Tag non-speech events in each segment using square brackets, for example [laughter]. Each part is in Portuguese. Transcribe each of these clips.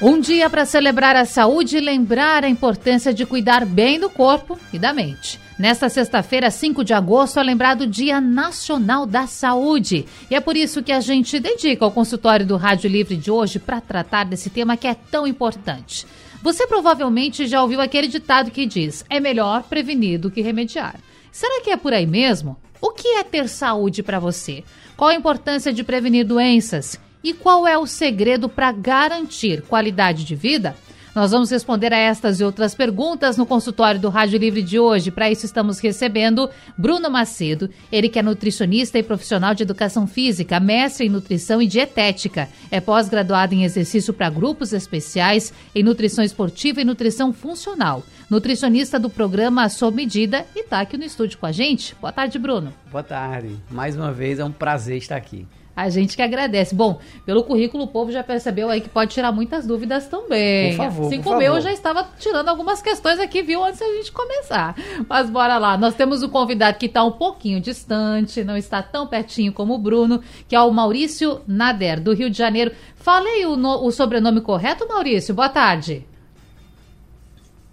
Um dia para celebrar a saúde e lembrar a importância de cuidar bem do corpo e da mente. Nesta sexta-feira, 5 de agosto, é lembrado o Dia Nacional da Saúde. E é por isso que a gente dedica o consultório do Rádio Livre de hoje para tratar desse tema que é tão importante. Você provavelmente já ouviu aquele ditado que diz: é melhor prevenir do que remediar. Será que é por aí mesmo? O que é ter saúde para você? Qual a importância de prevenir doenças? E qual é o segredo para garantir qualidade de vida? Nós vamos responder a estas e outras perguntas no consultório do Rádio Livre de hoje. Para isso, estamos recebendo Bruno Macedo, ele que é nutricionista e profissional de educação física, mestre em nutrição e dietética. É pós-graduado em exercício para grupos especiais, em nutrição esportiva e nutrição funcional. Nutricionista do programa Sob Medida e está aqui no estúdio com a gente. Boa tarde, Bruno. Boa tarde. Mais uma vez, é um prazer estar aqui. A gente que agradece. Bom, pelo currículo o povo já percebeu aí que pode tirar muitas dúvidas também. Por favor, assim por como favor. eu já estava tirando algumas questões aqui, viu, antes da gente começar. Mas bora lá. Nós temos um convidado que está um pouquinho distante, não está tão pertinho como o Bruno, que é o Maurício Nader, do Rio de Janeiro. Falei o, no- o sobrenome correto, Maurício? Boa tarde.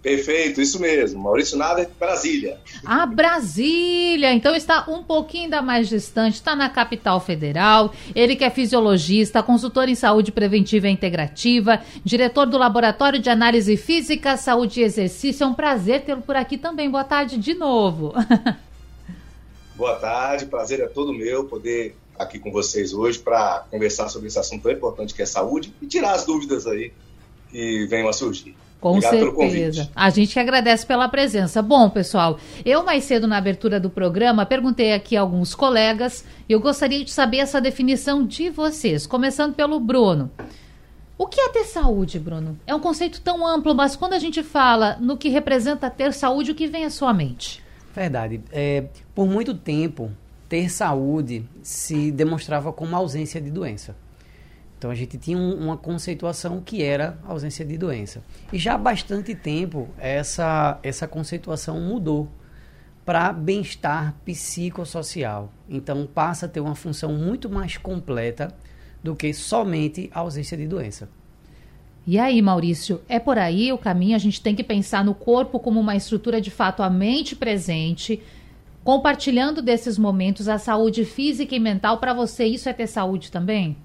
Perfeito, isso mesmo. Maurício Nader, Brasília. Ah, Brasília! Então está um pouquinho ainda mais distante, está na capital federal. Ele que é fisiologista, consultor em saúde preventiva e integrativa, diretor do Laboratório de Análise Física, Saúde e Exercício. É um prazer tê-lo por aqui também. Boa tarde de novo. [laughs] Boa tarde, prazer é todo meu poder estar aqui com vocês hoje para conversar sobre esse assunto tão importante que é saúde e tirar as dúvidas aí que venham a surgir. Com Obrigado certeza. A gente que agradece pela presença. Bom, pessoal, eu mais cedo na abertura do programa perguntei aqui a alguns colegas e eu gostaria de saber essa definição de vocês, começando pelo Bruno. O que é ter saúde, Bruno? É um conceito tão amplo, mas quando a gente fala no que representa ter saúde, o que vem à sua mente? Verdade. É, por muito tempo, ter saúde se demonstrava como ausência de doença. Então a gente tinha um- uma conceituação que era ausência de doença. E já há bastante tempo essa, essa conceituação mudou para bem-estar psicossocial. Então passa a ter uma função muito mais completa do que somente a ausência de doença. E aí, Maurício, é por aí o caminho? A gente tem que pensar no corpo como uma estrutura de fato a mente presente, compartilhando desses momentos a saúde física e mental. Para você, isso é ter saúde também?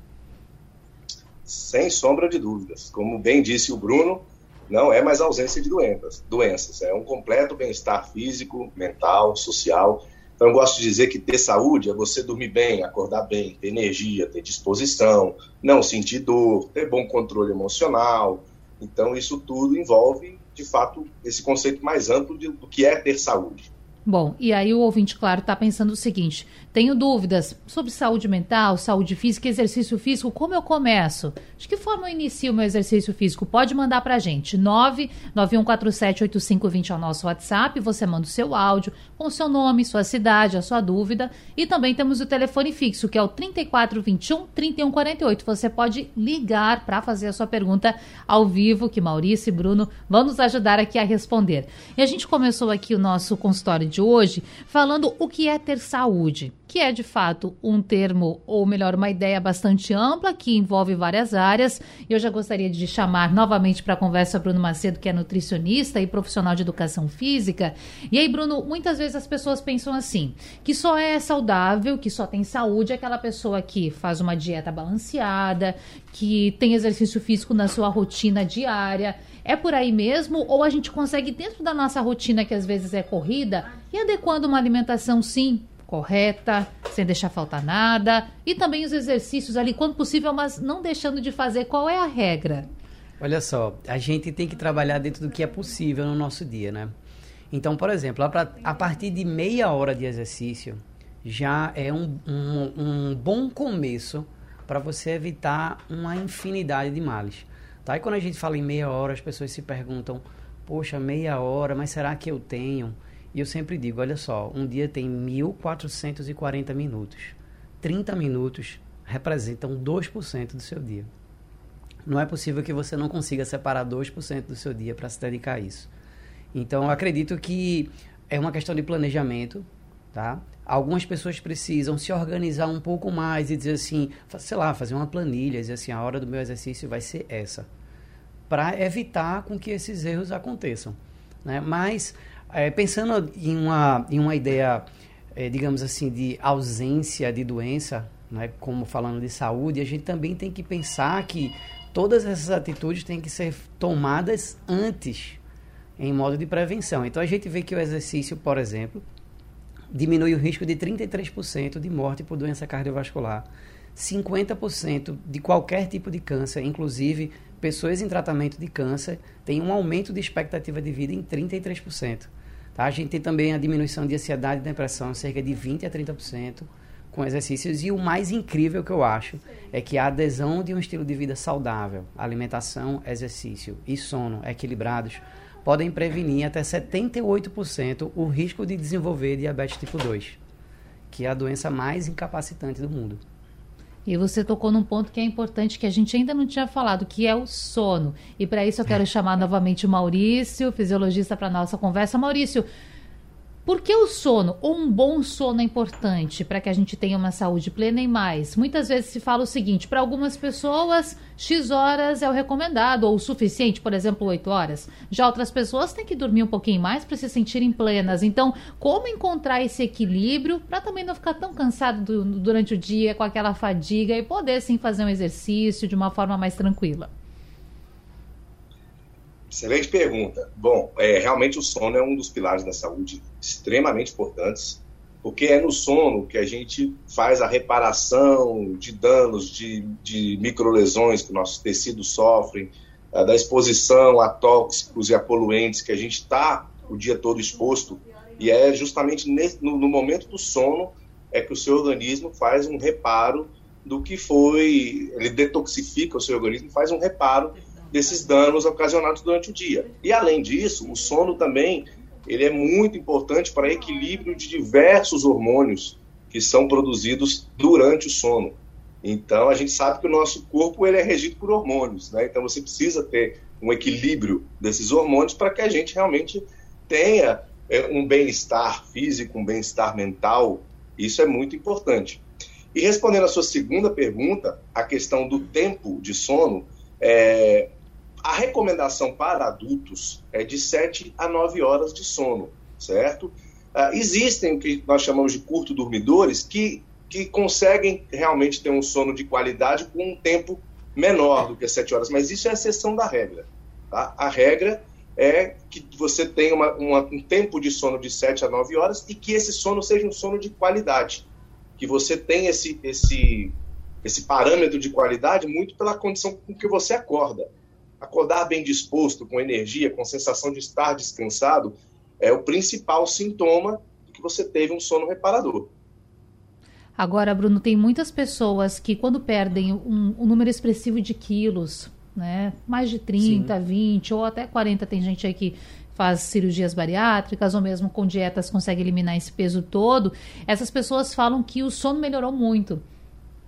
Sem sombra de dúvidas. Como bem disse o Bruno, não é mais ausência de doenças, doenças. É um completo bem-estar físico, mental, social. Então, eu gosto de dizer que ter saúde é você dormir bem, acordar bem, ter energia, ter disposição, não sentir dor, ter bom controle emocional. Então, isso tudo envolve, de fato, esse conceito mais amplo de- do que é ter saúde. Bom, e aí o ouvinte, claro, está pensando o seguinte: tenho dúvidas sobre saúde mental, saúde física, exercício físico, como eu começo? De que forma eu inicio o meu exercício físico? Pode mandar para a gente. 991478520 é o nosso WhatsApp. Você manda o seu áudio com seu nome, sua cidade, a sua dúvida. E também temos o telefone fixo, que é o 3421 3148. Você pode ligar para fazer a sua pergunta ao vivo, que Maurício e Bruno vão nos ajudar aqui a responder. E a gente começou aqui o nosso consultório de hoje falando o que é ter saúde, que é de fato um termo, ou melhor, uma ideia bastante ampla que envolve várias áreas. Eu já gostaria de chamar novamente para a conversa Bruno Macedo, que é nutricionista e profissional de educação física. E aí, Bruno, muitas vezes as pessoas pensam assim, que só é saudável, que só tem saúde aquela pessoa que faz uma dieta balanceada, que tem exercício físico na sua rotina diária. É por aí mesmo? Ou a gente consegue, dentro da nossa rotina, que às vezes é corrida, e adequando uma alimentação, sim, correta, sem deixar faltar nada, e também os exercícios ali, quando possível, mas não deixando de fazer. Qual é a regra? Olha só, a gente tem que trabalhar dentro do que é possível no nosso dia, né? Então, por exemplo, a partir de meia hora de exercício já é um, um, um bom começo para você evitar uma infinidade de males. Tá? E quando a gente fala em meia hora, as pessoas se perguntam: poxa, meia hora, mas será que eu tenho? E eu sempre digo, olha só, um dia tem 1440 minutos. 30 minutos representam 2% do seu dia. Não é possível que você não consiga separar 2% do seu dia para se dedicar a isso. Então, eu acredito que é uma questão de planejamento, tá? Algumas pessoas precisam se organizar um pouco mais e dizer assim, sei lá, fazer uma planilha, dizer assim, a hora do meu exercício vai ser essa, para evitar com que esses erros aconteçam, né? Mas é, pensando em uma, em uma ideia, é, digamos assim, de ausência de doença, né? como falando de saúde, a gente também tem que pensar que todas essas atitudes têm que ser tomadas antes em modo de prevenção. Então a gente vê que o exercício, por exemplo, diminui o risco de 33% de morte por doença cardiovascular, 50% de qualquer tipo de câncer, inclusive pessoas em tratamento de câncer, tem um aumento de expectativa de vida em 33%. Tá? A gente tem também a diminuição de ansiedade e depressão, cerca de 20% a 30% com exercícios. E o mais incrível que eu acho é que a adesão de um estilo de vida saudável, alimentação, exercício e sono equilibrados, podem prevenir até 78% o risco de desenvolver diabetes tipo 2, que é a doença mais incapacitante do mundo. E você tocou num ponto que é importante que a gente ainda não tinha falado, que é o sono. E para isso eu quero chamar novamente o Maurício, fisiologista, para nossa conversa. Maurício, por que o sono, ou um bom sono é importante para que a gente tenha uma saúde plena e mais? Muitas vezes se fala o seguinte, para algumas pessoas, X horas é o recomendado, ou o suficiente, por exemplo, 8 horas. Já outras pessoas têm que dormir um pouquinho mais para se sentirem plenas. Então, como encontrar esse equilíbrio para também não ficar tão cansado do, durante o dia, com aquela fadiga, e poder sim fazer um exercício de uma forma mais tranquila? Excelente pergunta. Bom, é, realmente o sono é um dos pilares da saúde extremamente importantes, porque é no sono que a gente faz a reparação de danos, de, de microlesões que nossos tecidos sofrem, da exposição a tóxicos e a poluentes que a gente está o dia todo exposto. E é justamente nesse, no, no momento do sono é que o seu organismo faz um reparo do que foi, ele detoxifica o seu organismo, faz um reparo desses danos ocasionados durante o dia. E além disso, o sono também ele é muito importante para equilíbrio de diversos hormônios que são produzidos durante o sono. Então a gente sabe que o nosso corpo ele é regido por hormônios, né? Então você precisa ter um equilíbrio desses hormônios para que a gente realmente tenha é, um bem-estar físico, um bem-estar mental. Isso é muito importante. E respondendo à sua segunda pergunta, a questão do tempo de sono, é, a recomendação para adultos é de 7 a 9 horas de sono, certo? Uh, existem o que nós chamamos de curto dormidores que, que conseguem realmente ter um sono de qualidade com um tempo menor do que 7 horas, mas isso é a exceção da regra. Tá? A regra é que você tenha uma, uma, um tempo de sono de 7 a 9 horas e que esse sono seja um sono de qualidade. Que você tenha esse, esse, esse parâmetro de qualidade muito pela condição com que você acorda. Acordar bem disposto, com energia, com sensação de estar descansado, é o principal sintoma de que você teve um sono reparador. Agora, Bruno, tem muitas pessoas que, quando perdem um, um número expressivo de quilos, né, mais de 30, Sim. 20 ou até 40, tem gente aí que faz cirurgias bariátricas ou mesmo com dietas consegue eliminar esse peso todo, essas pessoas falam que o sono melhorou muito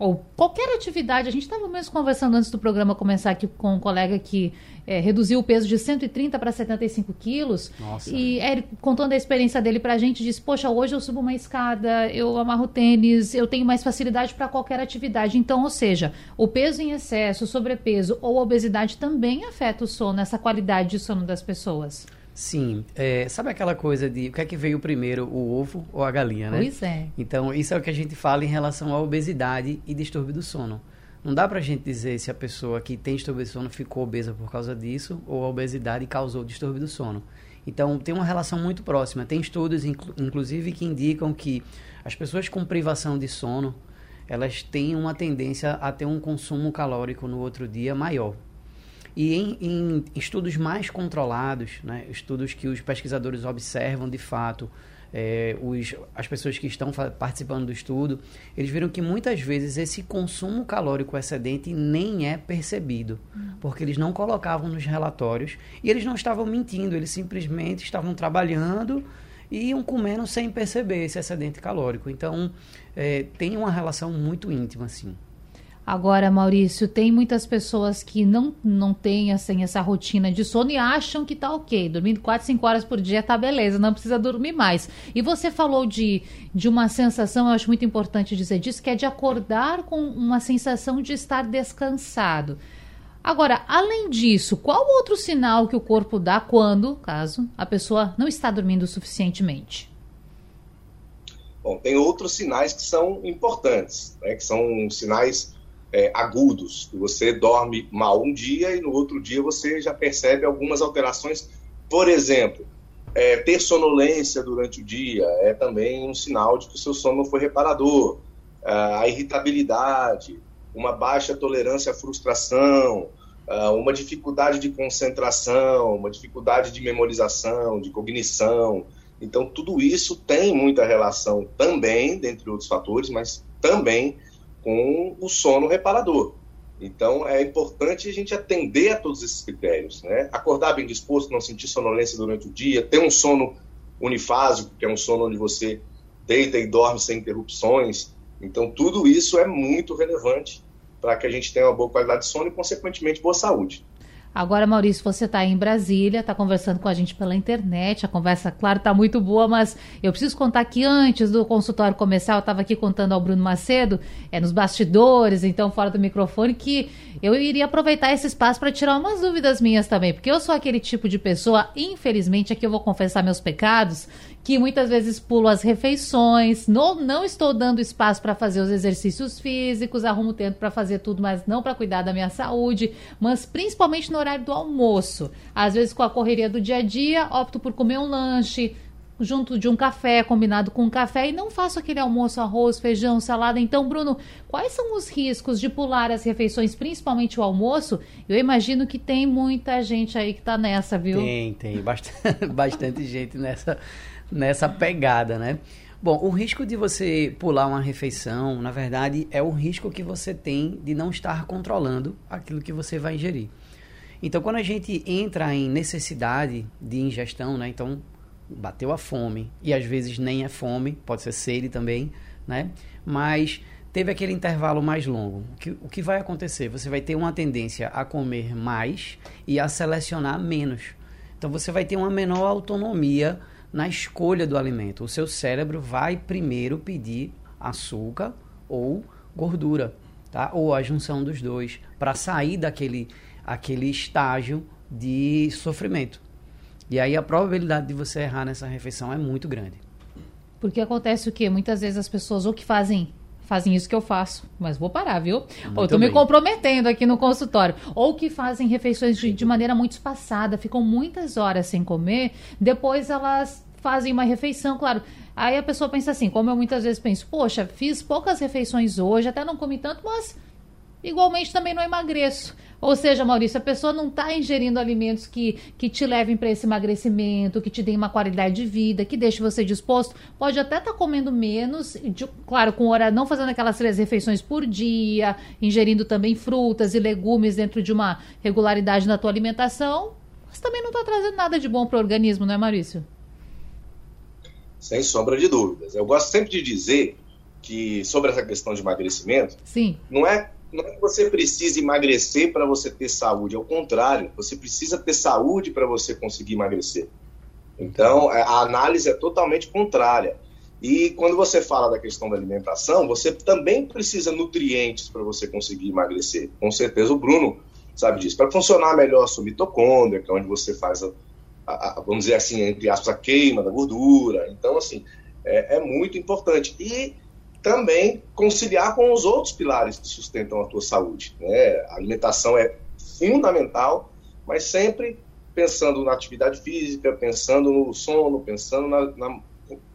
ou qualquer atividade. A gente estava mesmo conversando antes do programa começar aqui com um colega que é, reduziu o peso de 130 para 75 quilos. Nossa. E é, contando a experiência dele para a gente, disse: Poxa, hoje eu subo uma escada, eu amarro tênis, eu tenho mais facilidade para qualquer atividade. Então, ou seja, o peso em excesso, o sobrepeso ou obesidade também afeta o sono, essa qualidade de sono das pessoas. Sim. É, sabe aquela coisa de o que é que veio primeiro, o ovo ou a galinha, né? Pois é. Então, isso é o que a gente fala em relação à obesidade e distúrbio do sono. Não dá pra gente dizer se a pessoa que tem distúrbio do sono ficou obesa por causa disso ou a obesidade causou distúrbio do sono. Então, tem uma relação muito próxima. Tem estudos, inclu inclusive, que indicam que as pessoas com privação de sono, elas têm uma tendência a ter um consumo calórico no outro dia maior. E em, em estudos mais controlados, né, estudos que os pesquisadores observam de fato, é, os, as pessoas que estão participando do estudo, eles viram que muitas vezes esse consumo calórico excedente nem é percebido, hum. porque eles não colocavam nos relatórios e eles não estavam mentindo, eles simplesmente estavam trabalhando e iam comendo sem perceber esse excedente calórico. Então, é, tem uma relação muito íntima, assim. Agora, Maurício, tem muitas pessoas que não, não têm assim, essa rotina de sono e acham que tá ok. Dormindo 4, 5 horas por dia tá beleza, não precisa dormir mais. E você falou de, de uma sensação, eu acho muito importante dizer disso, que é de acordar com uma sensação de estar descansado. Agora, além disso, qual outro sinal que o corpo dá quando, caso, a pessoa não está dormindo suficientemente? Bom, tem outros sinais que são importantes, né, que são sinais é, agudos, você dorme mal um dia e no outro dia você já percebe algumas alterações. Por exemplo, é, ter sonolência durante o dia é também um sinal de que o seu sono foi reparador. A irritabilidade, uma baixa tolerância à frustração, uma dificuldade de concentração, uma dificuldade de memorização, de cognição. Então, tudo isso tem muita relação também, dentre outros fatores, mas também com o sono reparador. Então, é importante a gente atender a todos esses critérios, né? Acordar bem disposto, não sentir sonolência durante o dia, ter um sono unifásico, que é um sono onde você deita e dorme sem interrupções. Então, tudo isso é muito relevante para que a gente tenha uma boa qualidade de sono e, consequentemente, boa saúde. Agora, Maurício, você está em Brasília, está conversando com a gente pela internet. A conversa, claro, está muito boa, mas eu preciso contar que antes do consultório começar, eu estava aqui contando ao Bruno Macedo, é nos bastidores, então fora do microfone, que eu iria aproveitar esse espaço para tirar umas dúvidas minhas também, porque eu sou aquele tipo de pessoa, infelizmente, aqui eu vou confessar meus pecados, que muitas vezes pulo as refeições, não, não estou dando espaço para fazer os exercícios físicos, arrumo tempo para fazer tudo, mas não para cuidar da minha saúde, mas principalmente no horário do almoço. Às vezes com a correria do dia a dia, opto por comer um lanche, junto de um café, combinado com um café, e não faço aquele almoço, arroz, feijão, salada. Então, Bruno, quais são os riscos de pular as refeições, principalmente o almoço? Eu imagino que tem muita gente aí que tá nessa, viu? Tem, tem. Bastante, [laughs] bastante gente nessa nessa pegada, né? Bom, o risco de você pular uma refeição, na verdade, é o risco que você tem de não estar controlando aquilo que você vai ingerir. Então, quando a gente entra em necessidade de ingestão, né? Então, bateu a fome, e às vezes nem é fome, pode ser sede também, né? Mas teve aquele intervalo mais longo. O que, o que vai acontecer? Você vai ter uma tendência a comer mais e a selecionar menos. Então, você vai ter uma menor autonomia na escolha do alimento. O seu cérebro vai primeiro pedir açúcar ou gordura, tá? Ou a junção dos dois para sair daquele aquele estágio de sofrimento. E aí a probabilidade de você errar nessa refeição é muito grande. Porque acontece o quê? Muitas vezes as pessoas ou que fazem fazem isso que eu faço, mas vou parar, viu? Muito ou eu tô bem. me comprometendo aqui no consultório. Ou que fazem refeições de, de maneira muito espaçada, ficam muitas horas sem comer, depois elas fazem uma refeição, claro. Aí a pessoa pensa assim, como eu muitas vezes penso, poxa, fiz poucas refeições hoje, até não comi tanto, mas igualmente também não emagreço. Ou seja, Maurício, a pessoa não está ingerindo alimentos que, que te levem para esse emagrecimento, que te deem uma qualidade de vida, que deixe você disposto. Pode até estar tá comendo menos, de, claro, com hora, não fazendo aquelas três refeições por dia, ingerindo também frutas e legumes dentro de uma regularidade na tua alimentação, mas também não está trazendo nada de bom para o organismo, não é, Maurício? Sem sombra de dúvidas. Eu gosto sempre de dizer que sobre essa questão de emagrecimento, Sim. não é não é que você precisa emagrecer para você ter saúde, ao contrário, você precisa ter saúde para você conseguir emagrecer. Então, é, a análise é totalmente contrária. E quando você fala da questão da alimentação, você também precisa nutrientes para você conseguir emagrecer. Com certeza o Bruno sabe disso. Para funcionar melhor a sua mitocôndria, que é onde você faz, a, a, a, vamos dizer assim, entre aspas, a queima da gordura. Então, assim, é, é muito importante. E também conciliar com os outros pilares que sustentam a tua saúde. Né? A alimentação é fundamental, mas sempre pensando na atividade física, pensando no sono, pensando na, na,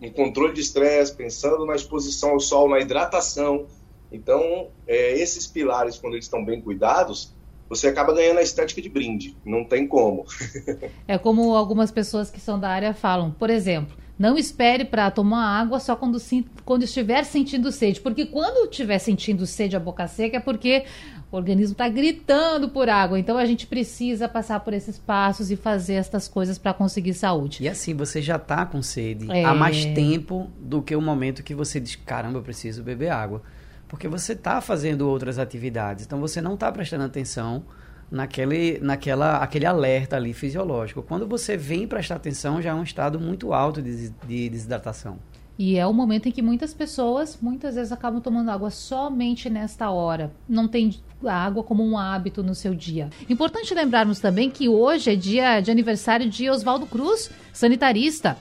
no controle de estresse, pensando na exposição ao sol, na hidratação. Então, é, esses pilares, quando eles estão bem cuidados, você acaba ganhando a estética de brinde. Não tem como. [laughs] é como algumas pessoas que são da área falam. Por exemplo, não espere para tomar água só quando, quando estiver sentindo sede. Porque quando estiver sentindo sede a boca seca é porque o organismo está gritando por água. Então a gente precisa passar por esses passos e fazer estas coisas para conseguir saúde. E assim, você já está com sede é... há mais tempo do que o momento que você diz: caramba, eu preciso beber água. Porque você está fazendo outras atividades. Então você não está prestando atenção naquele, naquela, aquele alerta ali fisiológico. Quando você vem prestar atenção, já é um estado muito alto de, de desidratação. E é o momento em que muitas pessoas, muitas vezes, acabam tomando água somente nesta hora. Não tem a água como um hábito no seu dia. Importante lembrarmos também que hoje é dia de aniversário de Oswaldo Cruz, sanitarista.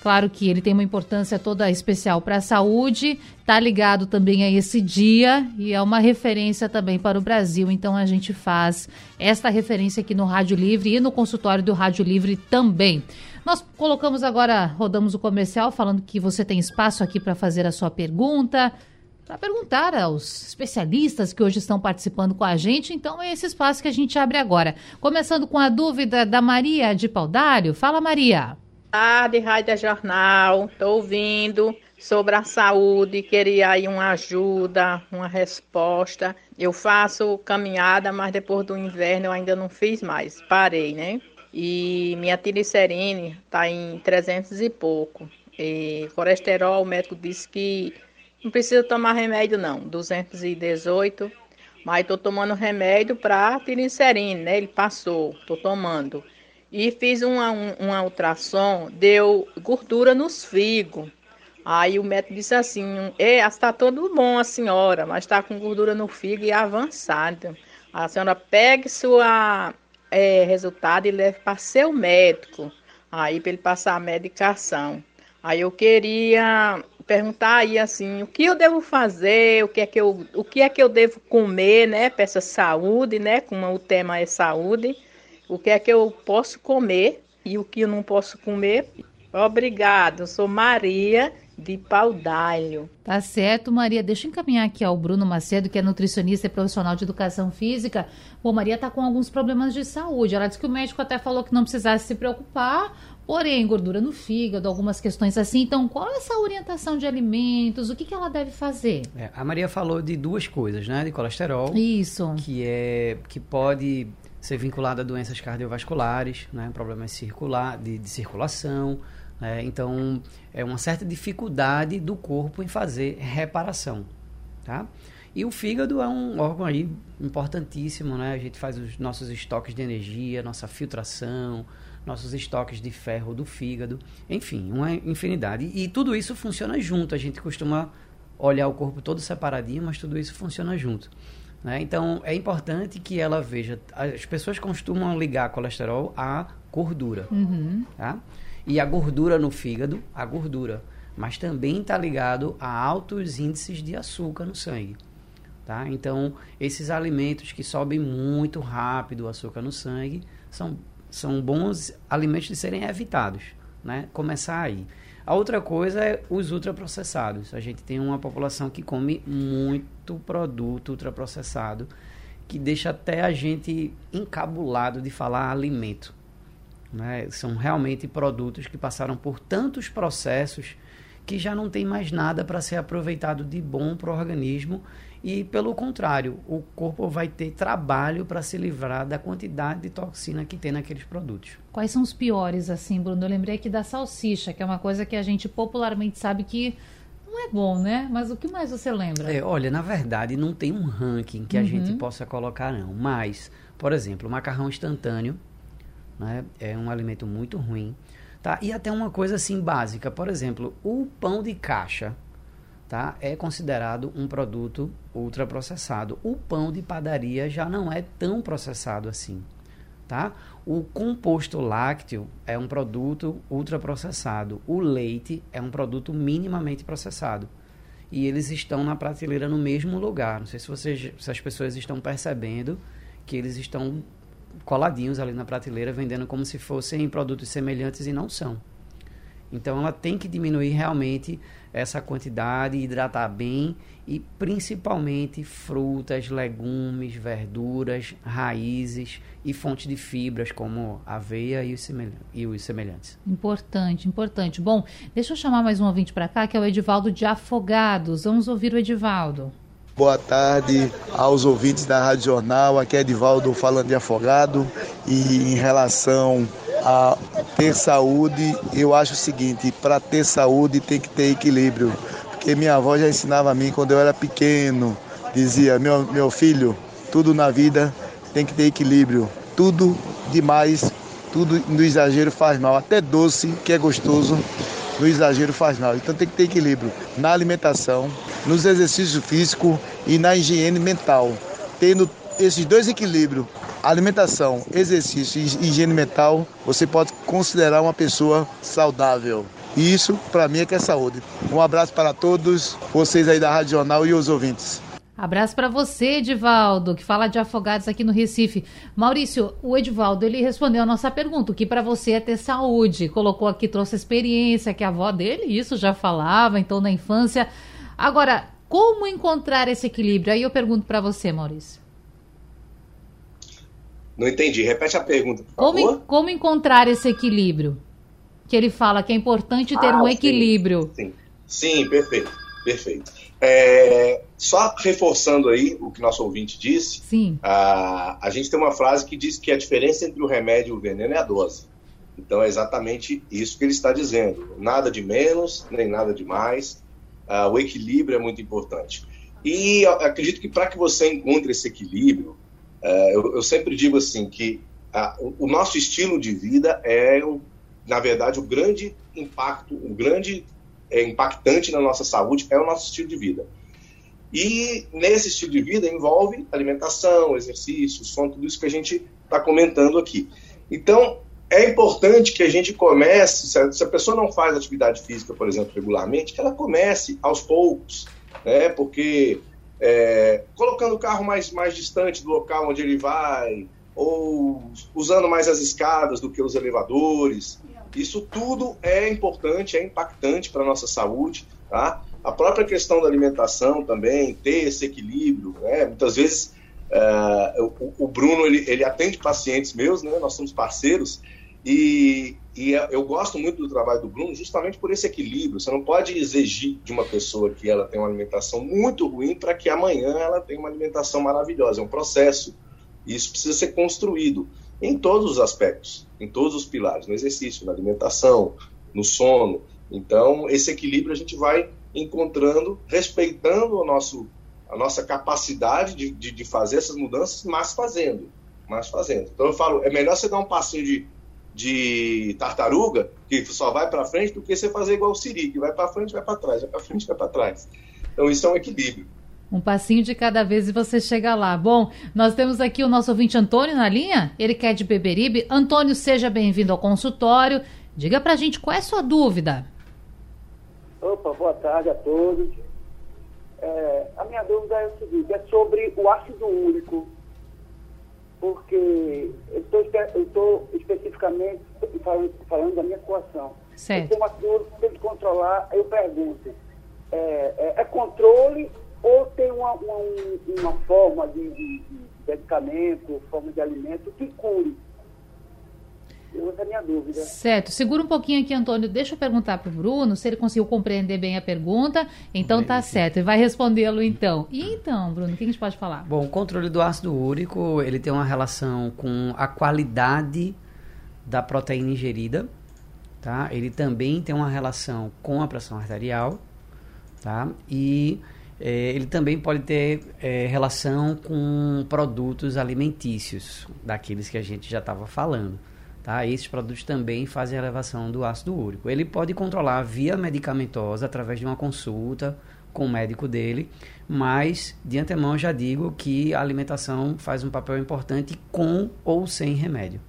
Claro que ele tem uma importância toda especial para a saúde, está ligado também a esse dia e é uma referência também para o Brasil. Então a gente faz esta referência aqui no Rádio Livre e no consultório do Rádio Livre também. Nós colocamos agora, rodamos o comercial falando que você tem espaço aqui para fazer a sua pergunta, para perguntar aos especialistas que hoje estão participando com a gente. Então é esse espaço que a gente abre agora. Começando com a dúvida da Maria de Paudário. Fala, Maria tarde, Rádio Jornal. Estou ouvindo sobre a saúde, queria aí uma ajuda, uma resposta. Eu faço caminhada, mas depois do inverno eu ainda não fiz mais, parei, né? E minha triglicerine está em 300 e pouco. E colesterol, o médico disse que não precisa tomar remédio não, 218. Mas estou tomando remédio para triglicerine, né? Ele passou, estou tomando e fiz uma, um, uma ultrassom, deu gordura nos figos. Aí o médico disse assim: é, está tudo bom a senhora, mas está com gordura no fígado e avançada. A senhora pegue sua é, resultado e leve para seu médico, aí para ele passar a medicação. Aí eu queria perguntar aí assim, o que eu devo fazer, o que é que eu, o que é que eu devo comer, né, para essa saúde, né, como o tema é saúde o que é que eu posso comer e o que eu não posso comer. Obrigado, eu sou Maria de Paudalho. Tá certo, Maria. Deixa eu encaminhar aqui ao Bruno Macedo, que é nutricionista e profissional de educação física. Bom, Maria está com alguns problemas de saúde. Ela disse que o médico até falou que não precisasse se preocupar, porém, gordura no fígado, algumas questões assim. Então, qual é essa orientação de alimentos? O que, que ela deve fazer? É, a Maria falou de duas coisas, né? De colesterol. Isso. Que é que pode ser vinculado a doenças cardiovasculares, né, problemas circular, de, de circulação. Né, então, é uma certa dificuldade do corpo em fazer reparação. Tá? E o fígado é um órgão aí importantíssimo, né? A gente faz os nossos estoques de energia, nossa filtração, nossos estoques de ferro do fígado, enfim, uma infinidade. E, tudo isso funciona junto. A gente costuma olhar o corpo todo separadinho, mas tudo isso funciona junto. Né? Então, é importante que ela veja. As pessoas costumam ligar colesterol à gordura. Uhum. Tá? E a gordura no fígado, a gordura. Mas também está ligado a altos índices de açúcar no sangue. Tá? Então, esses alimentos que sobem muito rápido o açúcar no sangue são, são bons alimentos de serem evitados. Né? Começar aí. A outra coisa é os ultraprocessados. A gente tem uma população que come muito produto ultraprocessado, que deixa até a gente encabulado de falar alimento. Né? São realmente produtos que passaram por tantos processos que já não tem mais nada para ser aproveitado de bom para o organismo e, pelo contrário, o corpo vai ter trabalho para se livrar da quantidade de toxina que tem naqueles produtos. Quais são os piores, assim, Bruno? Eu lembrei aqui da salsicha, que é uma coisa que a gente popularmente sabe que não é bom, né? Mas o que mais você lembra? É, olha, na verdade, não tem um ranking que a uhum. gente possa colocar, não. Mas, por exemplo, o macarrão instantâneo né, é um alimento muito ruim. Tá? E até uma coisa assim básica, por exemplo, o pão de caixa tá? é considerado um produto ultraprocessado. O pão de padaria já não é tão processado assim. Tá? O composto lácteo é um produto ultraprocessado. O leite é um produto minimamente processado. E eles estão na prateleira no mesmo lugar. Não sei se, vocês, se as pessoas estão percebendo que eles estão coladinhos ali na prateleira, vendendo como se fossem produtos semelhantes e não são. Então ela tem que diminuir realmente essa quantidade, hidratar bem e principalmente frutas, legumes, verduras, raízes e fontes de fibras como aveia e os, e os semelhantes. Importante, importante. Bom, deixa eu chamar mais um ouvinte para cá, que é o Edivaldo de Afogados. Vamos ouvir o Edivaldo. Boa tarde aos ouvintes da Rádio Jornal. Aqui é Edivaldo falando de Afogado. E em relação a ter saúde, eu acho o seguinte: para ter saúde tem que ter equilíbrio. Porque minha avó já ensinava a mim quando eu era pequeno: dizia, meu, meu filho, tudo na vida tem que ter equilíbrio. Tudo demais, tudo no exagero faz mal. Até doce, que é gostoso, no exagero faz mal. Então tem que ter equilíbrio na alimentação, nos exercícios físicos e na higiene mental. Tendo esses dois equilíbrios, alimentação, exercício e higiene mental, você pode considerar uma pessoa saudável. E isso, para mim, é que é saúde. Um abraço para todos vocês aí da Rádio Jornal e os ouvintes. Abraço para você, Edivaldo, que fala de afogados aqui no Recife. Maurício, o Edivaldo, ele respondeu a nossa pergunta, o que para você é ter saúde? Colocou aqui, trouxe experiência que a avó dele, isso já falava, então na infância. Agora, como encontrar esse equilíbrio? Aí eu pergunto para você, Maurício. Não entendi. Repete a pergunta, por como, favor. Como encontrar esse equilíbrio? Que ele fala que é importante ter ah, um equilíbrio. Sim, sim. sim perfeito, perfeito. É, só reforçando aí o que nosso ouvinte disse, Sim. A, a gente tem uma frase que diz que a diferença entre o remédio e o veneno é a dose. Então é exatamente isso que ele está dizendo. Nada de menos, nem nada de mais. Uh, o equilíbrio é muito importante. E acredito que para que você encontre esse equilíbrio, uh, eu, eu, sempre digo assim que uh, o, o, nosso estilo de vida é, na verdade, o grande impacto, o grande é, impactante na nossa saúde é o nosso estilo de vida. E nesse estilo de vida envolve alimentação, exercício, som, tudo isso que a gente está comentando aqui. Então, é importante que a gente comece, se a, se a, pessoa não faz atividade física, por exemplo, regularmente, que ela comece aos poucos, né? Porque é, colocando o carro mais, mais distante do local onde ele vai, ou usando mais as escadas do que os elevadores, isso tudo é importante, é impactante para a nossa saúde, tá? A própria questão da alimentação também, ter esse equilíbrio, né? Muitas vezes uh, o, o, Bruno, ele, ele atende pacientes meus, né? Nós somos parceiros e, e eu gosto muito do trabalho do Bruno justamente por esse equilíbrio. Você não pode exigir de uma pessoa que ela tenha uma alimentação muito ruim para que amanhã ela tenha uma alimentação maravilhosa. É um processo. Isso precisa ser construído em todos os aspectos, em todos os pilares, no exercício, na alimentação, no sono. Então, esse equilíbrio a gente vai encontrando, respeitando o nosso, a nossa capacidade de, de, de fazer essas mudanças, mas fazendo. Mas fazendo. Então, eu falo, é melhor você dar um passinho de, de tartaruga, que só vai para frente, do que você fazer igual o Siri, que vai para frente, vai para trás, vai para frente, vai para trás. Então, isso é um equilíbrio. Um passinho de cada vez e você chega lá. Bom, nós temos aqui o nosso ouvinte Antônio na linha. Ele quer de Beberibe. Antônio, seja bem-vindo ao consultório. Diga pra gente qual é a sua dúvida. Opa, boa tarde a todos. É, a minha dúvida é o seguinte, é sobre o ácido úrico. Porque eu estou especificamente falando, falando, da minha situação. Certo. Como ácido úrico, tem que controlar, eu pergunto, é, é, é controle ou tem uma, uma, uma forma de, de, medicamento, forma de alimento que cure? Essa é a minha dúvida. Certo. Segura um pouquinho aqui, Antônio. Deixa eu perguntar para o Bruno se ele conseguiu compreender bem a pergunta. Então bem, tá certo. Ele vai respondê-lo então. E então, Bruno, o que a gente pode falar? Bom, o controle do ácido úrico, ele tem uma relação com a qualidade da proteína ingerida, tá? Ele também tem uma relação com a pressão arterial, tá? E é, ele também pode ter é, relação com produtos alimentícios, daqueles que a gente já estava falando. Tá? Esses produtos também fazem a elevação do ácido úrico. Ele pode controlar via medicamentosa, através de uma consulta com o médico dele, mas de antemão já digo que a alimentação faz um papel importante com ou sem remédio.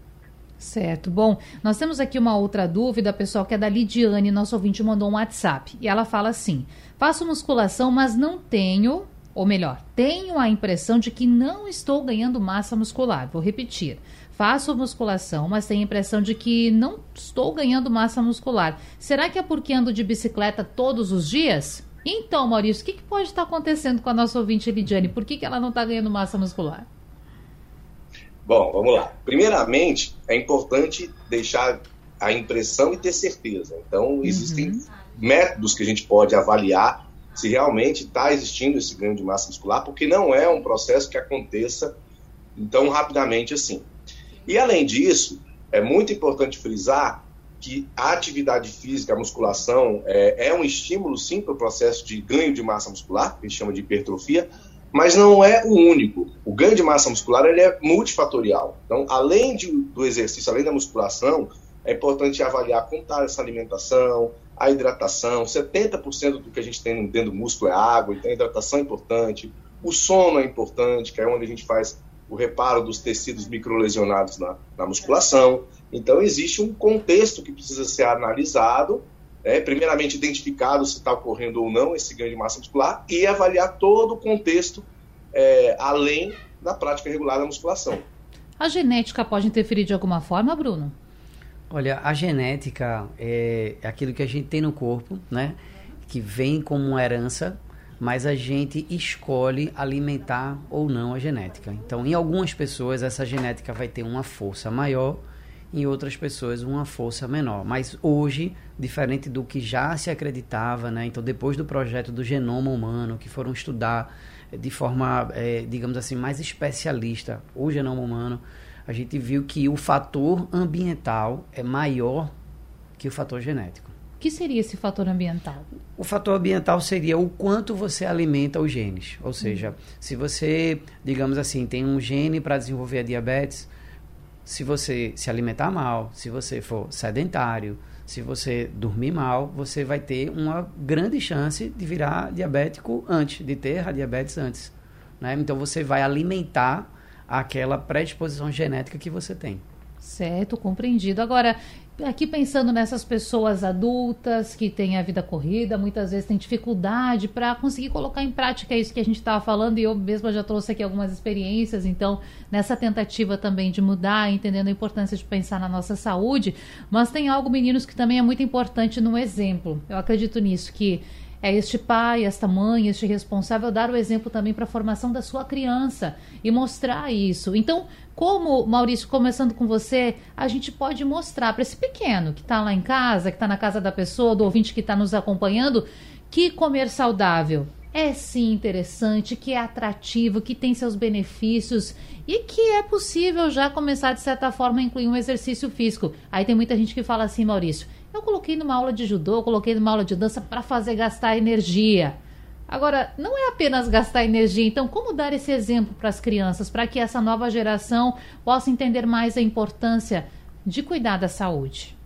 Certo. Bom, nós temos aqui uma outra dúvida, pessoal, que é da Lidiane, nosso ouvinte mandou um WhatsApp. E ela fala assim: faço musculação, mas não tenho, ou melhor, tenho a impressão de que não estou ganhando massa muscular. Vou repetir. faço musculação, mas tenho a impressão de que não estou ganhando massa muscular. Será que é porque ando de bicicleta todos os dias? Então, Maurício, o que, que pode estar acontecendo com a nossa ouvinte Lidiane? Por que, que ela não está ganhando massa muscular? Bom, vamos lá. Primeiramente, é importante deixar a impressão e ter certeza. Então, existem uhum. métodos que a gente pode avaliar se realmente está existindo esse ganho de massa muscular, porque não é um processo que aconteça tão rapidamente assim. E além disso, é muito importante frisar que a atividade física, a musculação, é, é um estímulo sim para o processo de ganho de massa muscular, que a gente chama de hipertrofia, mas não é o único. O ganho de massa muscular ele é multifatorial. Então, além de, do exercício, além da musculação, é importante avaliar como está essa alimentação, a hidratação. 70% do que a gente tem dentro do músculo é água, então a hidratação é importante. O sono é importante, que é onde a gente faz o reparo dos tecidos microlesionados na, na musculação. Então, existe um contexto que precisa ser analisado, é, primeiramente identificado se está ocorrendo ou não esse ganho de massa muscular e avaliar todo o contexto é, além da prática regular da musculação. A genética pode interferir de alguma forma, Bruno? Olha, a genética é, é aquilo que a gente tem no corpo, né? Que vem como uma herança, mas a gente escolhe alimentar ou não a genética. Então, em algumas pessoas, essa genética vai ter uma força maior, em outras pessoas, uma força menor. Mas hoje, diferente do que já se acreditava, né? Então, depois do projeto do genoma humano, que foram estudar de forma, é, digamos assim, mais especialista o genoma humano, a gente viu que o fator ambiental é maior que o fator genético. O que seria esse fator ambiental? O fator ambiental seria o quanto você alimenta os genes. Ou seja, se você, digamos assim, tem um gene para desenvolver a diabetes, se você se alimentar mal, se você for sedentário, se você dormir mal, você vai ter uma grande chance de virar diabético antes, de ter a diabetes antes. Né? Então você vai alimentar aquela predisposição genética que você tem. Certo, compreendido. Agora, aqui pensando nessas pessoas adultas que têm a vida corrida, muitas vezes têm dificuldade para conseguir colocar em prática isso que a gente estava falando, e eu mesma já trouxe aqui algumas experiências, então, nessa tentativa também de mudar, entendendo a importância de pensar na nossa saúde, mas tem algo, meninos, que também é muito importante no exemplo. Eu acredito nisso, que é este pai, esta mãe, este responsável dar o exemplo também para a formação da sua criança e mostrar isso. Então, como, Maurício, começando com você, a gente pode mostrar para esse pequeno que está lá em casa, que está na casa da pessoa, do ouvinte que está nos acompanhando, que comer saudável é sim interessante, que é atrativo, que tem seus benefícios e que é possível já começar, de certa forma, a incluir um exercício físico. Aí tem muita gente que fala assim, Maurício, eu coloquei numa aula de judô, eu coloquei numa aula de dança para fazer gastar energia. Agora, não é apenas gastar energia, então como dar esse exemplo para as crianças, para que essa nova geração possa entender mais a importância de cuidar da saúde?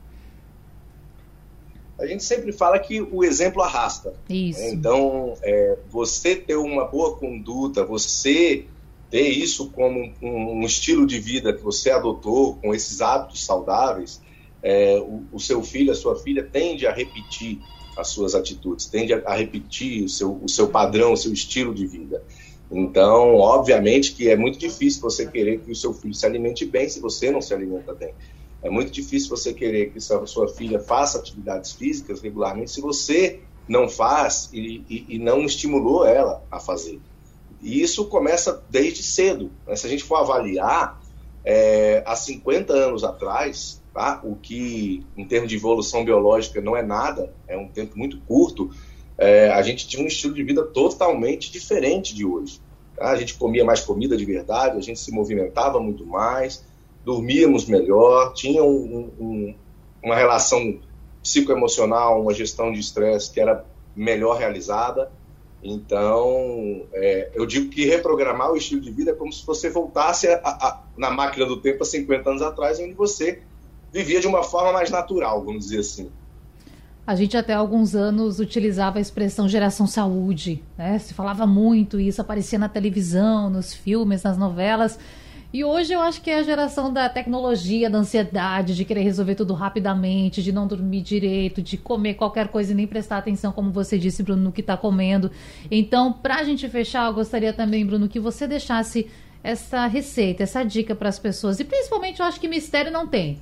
A gente sempre fala que o exemplo arrasta. Isso. Né? Então, é, você ter uma boa conduta, você ter isso como um, um, estilo de vida que você adotou, com esses hábitos saudáveis, é, o, o, seu filho, a sua filha tende a repetir as suas atitudes, tende a, a, repetir o seu, o seu padrão, o seu estilo de vida. Então, obviamente que é muito difícil você querer que o seu filho se alimente bem se você não se alimenta bem. É muito difícil você querer que sua, sua filha faça atividades físicas regularmente se você não faz e, e, e não estimulou ela a fazer. E isso começa desde cedo. Né? Se a gente for avaliar, é, há 50 anos atrás, tá? o que em termos de evolução biológica não é nada, é um tempo muito curto, é, a gente tinha um estilo de vida totalmente diferente de hoje. Tá? A gente comia mais comida de verdade, a gente se movimentava muito mais, dormíamos melhor, tinha um, um, uma relação psicoemocional, uma gestão de estresse que era melhor realizada. Então, é, eu digo que reprogramar o estilo de vida é como se você voltasse a, a, na máquina do tempo há 50 anos atrás, onde você vivia de uma forma mais natural, vamos dizer assim. A gente até há alguns anos utilizava a expressão geração saúde, né? Se falava muito isso, aparecia na televisão, nos filmes, nas novelas. E hoje eu acho que é a geração da tecnologia, da ansiedade, de querer resolver tudo rapidamente, de não dormir direito, de comer qualquer coisa e nem prestar atenção, como você disse, Bruno, no que está comendo. Então, para a gente fechar, eu gostaria também, Bruno, que você deixasse essa receita, essa dica para as pessoas? E principalmente eu acho que mistério não tem.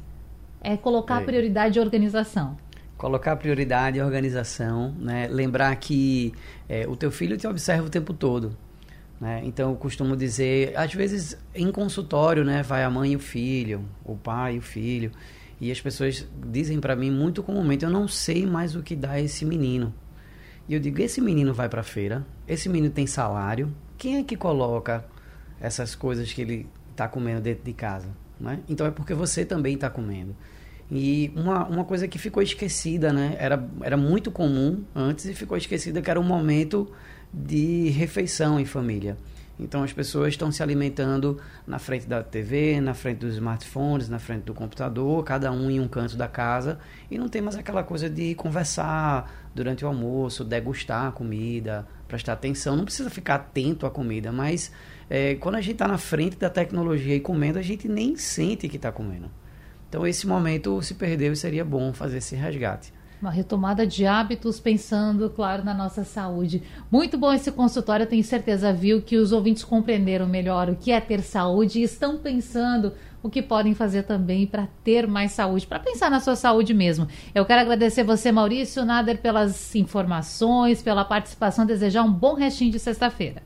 É colocar é. prioridade e organização. Colocar prioridade e organização, né? Lembrar que é, o teu filho te observa o tempo todo. Né? Então eu costumo dizer, às vezes em consultório, né, vai a mãe e o filho, o pai e o filho, e as pessoas dizem para mim muito comumente, eu não sei mais o que dá esse menino. E eu digo, esse menino vai para feira, esse menino tem salário, quem é que coloca essas coisas que ele está comendo dentro de casa? Né? Então é porque você também está comendo. E uma, uma coisa que ficou esquecida, né? Era, era muito comum antes e ficou esquecida que era um momento de refeição em família. Então as pessoas estão se alimentando na frente da TV, na frente dos smartphones, na frente do computador, cada um em um canto da casa e não tem mais aquela coisa de conversar durante o almoço, degustar a comida, prestar atenção. Não precisa ficar atento à comida, mas é, quando a gente está na frente da tecnologia e comendo, a gente nem sente que está comendo. Então esse momento se perdeu e seria bom fazer esse resgate. Uma retomada de hábitos pensando, claro, na nossa saúde. Muito bom esse consultório, eu tenho certeza, viu, que os ouvintes compreenderam melhor o que é ter saúde e estão pensando o que podem fazer também para ter mais saúde, para pensar na sua saúde mesmo. Eu quero agradecer você, Maurício Nader, pelas informações, pela participação, desejar um bom restinho de sexta-feira.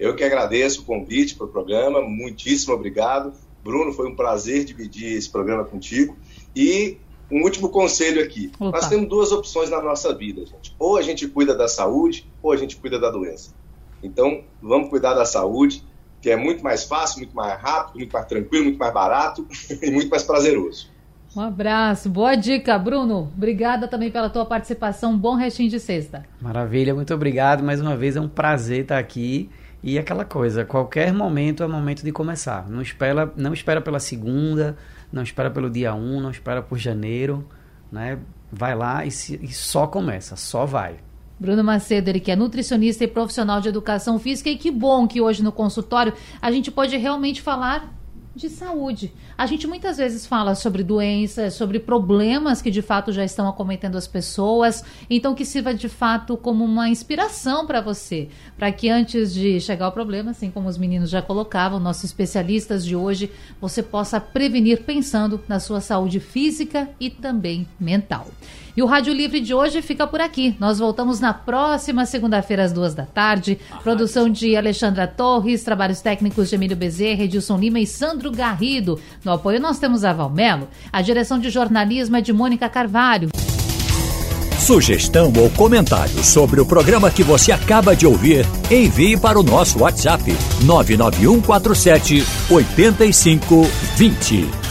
Eu que agradeço o convite para o programa, muitíssimo obrigado. Bruno, foi um prazer dividir esse programa contigo. E um último conselho aqui. Opa. Nós temos duas opções na nossa vida, gente. Ou a gente cuida da saúde, ou a gente cuida da doença. Então, vamos cuidar da saúde, que é muito mais fácil, muito mais rápido, muito mais tranquilo, muito mais barato [laughs] e muito mais prazeroso. Um abraço, boa dica, Bruno. Obrigada também pela tua participação. Bom restinho de sexta. Maravilha, muito obrigado. Mais uma vez é um prazer estar aqui. E aquela coisa, qualquer momento é momento de começar. Não espera, não espera pela segunda, não espera pelo dia 1, não espera por janeiro, né? Vai lá e, se, e só começa, só vai. Bruno Macedo, ele que é nutricionista e profissional de educação física, e que bom que hoje no consultório a gente pode realmente falar de saúde. A gente muitas vezes fala sobre doenças, sobre problemas que de fato já estão acometendo as pessoas, então que sirva de fato como uma inspiração para você, para que antes de chegar ao problema, assim como os meninos já colocavam, nossos especialistas de hoje, você possa prevenir pensando na sua saúde física e também mental. E o Rádio Livre de hoje fica por aqui. Nós voltamos na próxima segunda-feira, às duas da tarde. A Produção de Alexandra Torres, trabalhos técnicos de Emílio Bezerra, Edilson Lima e Sandro Garrido. No apoio nós temos a Valmelo. A direção de jornalismo é de Mônica Carvalho. Sugestão ou comentário sobre o programa que você acaba de ouvir, envie para o nosso WhatsApp 99147 8520.